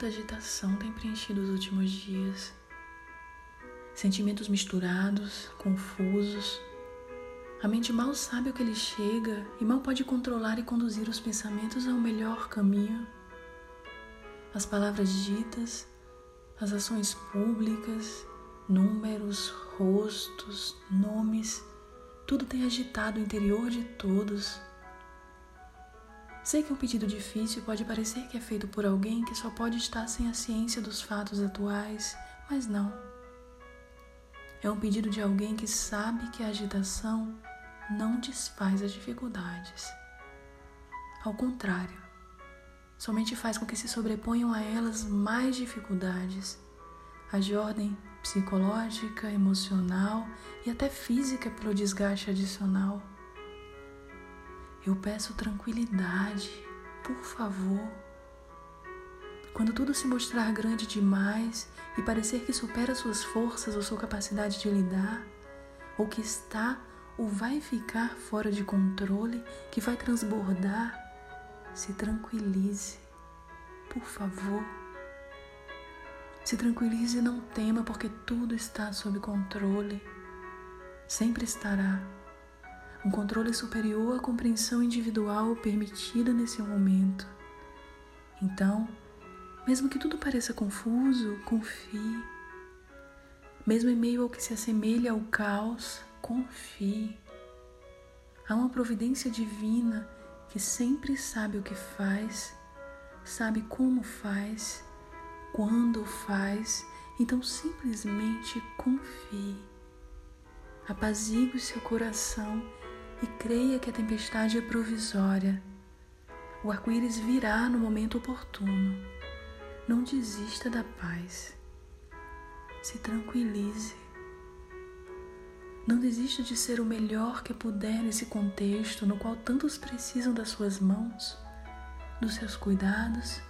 quanta agitação tem preenchido os últimos dias. Sentimentos misturados, confusos. A mente mal sabe o que lhe chega e mal pode controlar e conduzir os pensamentos ao melhor caminho. As palavras ditas, as ações públicas, números, rostos, nomes, tudo tem agitado o interior de todos. Sei que um pedido difícil pode parecer que é feito por alguém que só pode estar sem a ciência dos fatos atuais, mas não. É um pedido de alguém que sabe que a agitação não desfaz as dificuldades. Ao contrário, somente faz com que se sobreponham a elas mais dificuldades, as de ordem psicológica, emocional e até física pelo desgaste adicional. Eu peço tranquilidade, por favor. Quando tudo se mostrar grande demais e parecer que supera suas forças ou sua capacidade de lidar, ou que está ou vai ficar fora de controle, que vai transbordar, se tranquilize, por favor. Se tranquilize e não tema, porque tudo está sob controle. Sempre estará um controle superior à compreensão individual permitida nesse momento. Então, mesmo que tudo pareça confuso, confie. Mesmo em meio ao que se assemelha ao caos, confie. Há uma providência divina que sempre sabe o que faz, sabe como faz, quando faz, então simplesmente confie. Apazigue o seu coração e creia que a tempestade é provisória. O arco-íris virá no momento oportuno. Não desista da paz. Se tranquilize. Não desista de ser o melhor que puder nesse contexto no qual tantos precisam das suas mãos, dos seus cuidados,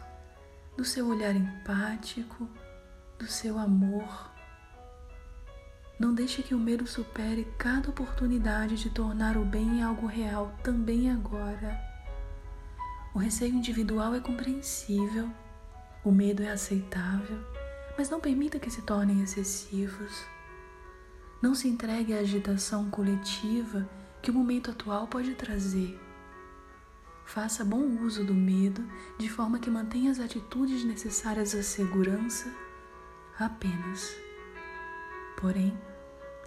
do seu olhar empático, do seu amor não deixe que o medo supere cada oportunidade de tornar o bem algo real também agora. O receio individual é compreensível, o medo é aceitável, mas não permita que se tornem excessivos. Não se entregue à agitação coletiva que o momento atual pode trazer. Faça bom uso do medo de forma que mantenha as atitudes necessárias à segurança apenas. Porém,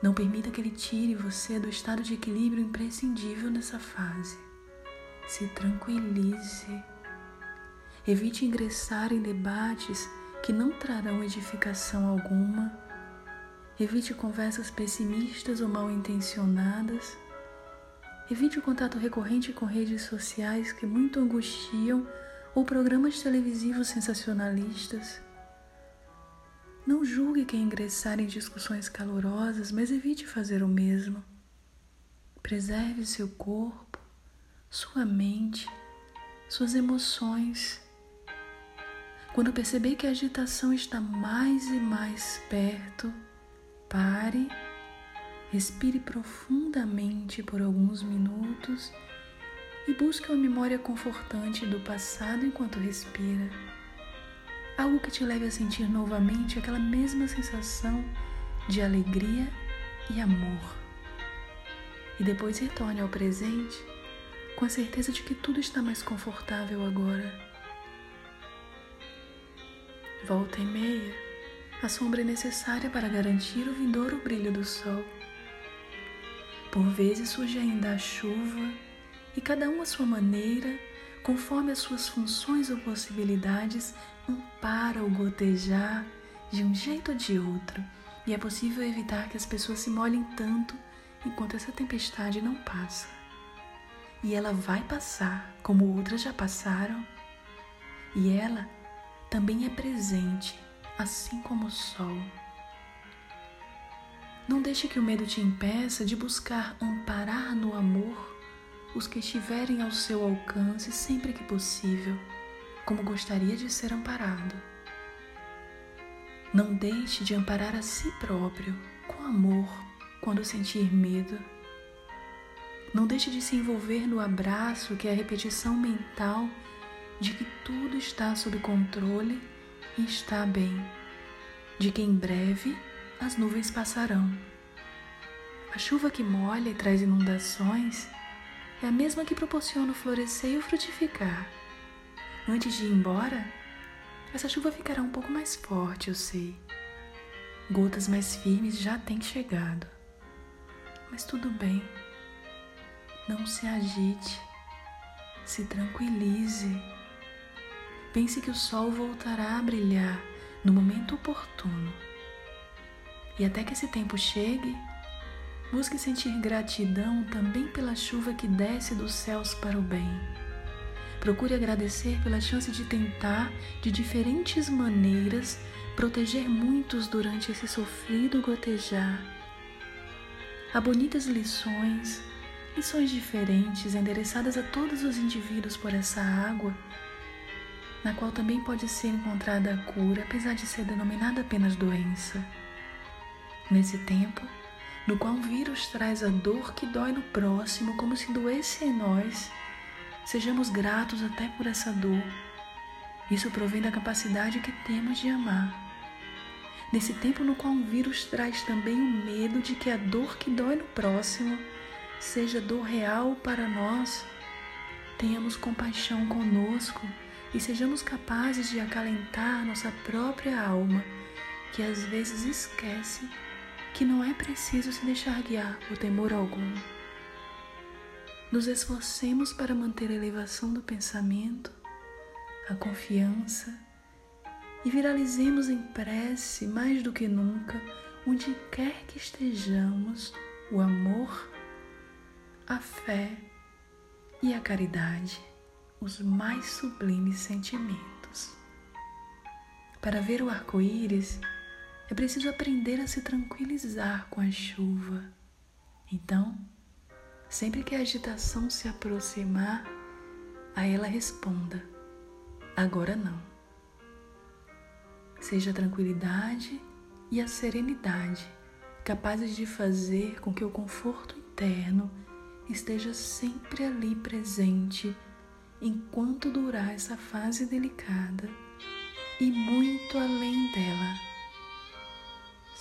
não permita que ele tire você do estado de equilíbrio imprescindível nessa fase. Se tranquilize. Evite ingressar em debates que não trarão edificação alguma. Evite conversas pessimistas ou mal intencionadas. Evite o contato recorrente com redes sociais que muito angustiam ou programas televisivos sensacionalistas. Não julgue quem ingressar em discussões calorosas, mas evite fazer o mesmo. Preserve seu corpo, sua mente, suas emoções. Quando perceber que a agitação está mais e mais perto, pare, respire profundamente por alguns minutos e busque uma memória confortante do passado enquanto respira algo que te leve a sentir novamente aquela mesma sensação de alegria e amor. E depois retorne ao presente com a certeza de que tudo está mais confortável agora. Volta e meia, a sombra é necessária para garantir o vindouro brilho do sol. Por vezes surge ainda a chuva, e cada um à sua maneira, conforme as suas funções ou possibilidades, ampara o gotejar de um jeito ou de outro, e é possível evitar que as pessoas se molhem tanto enquanto essa tempestade não passa. E ela vai passar, como outras já passaram, e ela também é presente, assim como o sol. Não deixe que o medo te impeça de buscar amparar no amor os que estiverem ao seu alcance sempre que possível como gostaria de ser amparado. Não deixe de amparar a si próprio com amor quando sentir medo. Não deixe de se envolver no abraço que é a repetição mental de que tudo está sob controle e está bem, de que em breve as nuvens passarão. A chuva que molha e traz inundações é a mesma que proporciona o florescer e o frutificar. Antes de ir embora, essa chuva ficará um pouco mais forte, eu sei. Gotas mais firmes já têm chegado. Mas tudo bem. Não se agite. Se tranquilize. Pense que o sol voltará a brilhar no momento oportuno. E até que esse tempo chegue, busque sentir gratidão também pela chuva que desce dos céus para o bem. Procure agradecer pela chance de tentar, de diferentes maneiras, proteger muitos durante esse sofrido gotejar. Há bonitas lições, lições diferentes endereçadas a todos os indivíduos por essa água, na qual também pode ser encontrada a cura, apesar de ser denominada apenas doença. Nesse tempo, no qual o vírus traz a dor que dói no próximo, como se doesse em nós, sejamos gratos até por essa dor. Isso provém da capacidade que temos de amar. Nesse tempo no qual o vírus traz também o medo de que a dor que dói no próximo seja dor real para nós, tenhamos compaixão conosco e sejamos capazes de acalentar nossa própria alma, que às vezes esquece que não é preciso se deixar guiar por temor algum. Nos esforcemos para manter a elevação do pensamento, a confiança e viralizemos em prece mais do que nunca, onde quer que estejamos, o amor a fé e a caridade, os mais sublimes sentimentos. Para ver o arco-íris, é preciso aprender a se tranquilizar com a chuva. Então, sempre que a agitação se aproximar, a ela responda: agora não. Seja a tranquilidade e a serenidade capazes de fazer com que o conforto interno esteja sempre ali presente enquanto durar essa fase delicada e muito além dela.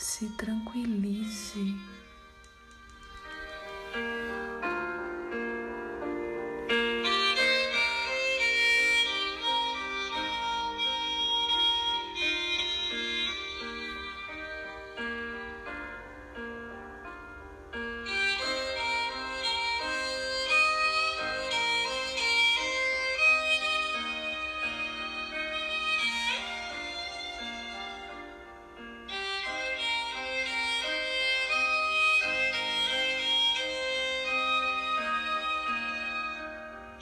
Se tranquilize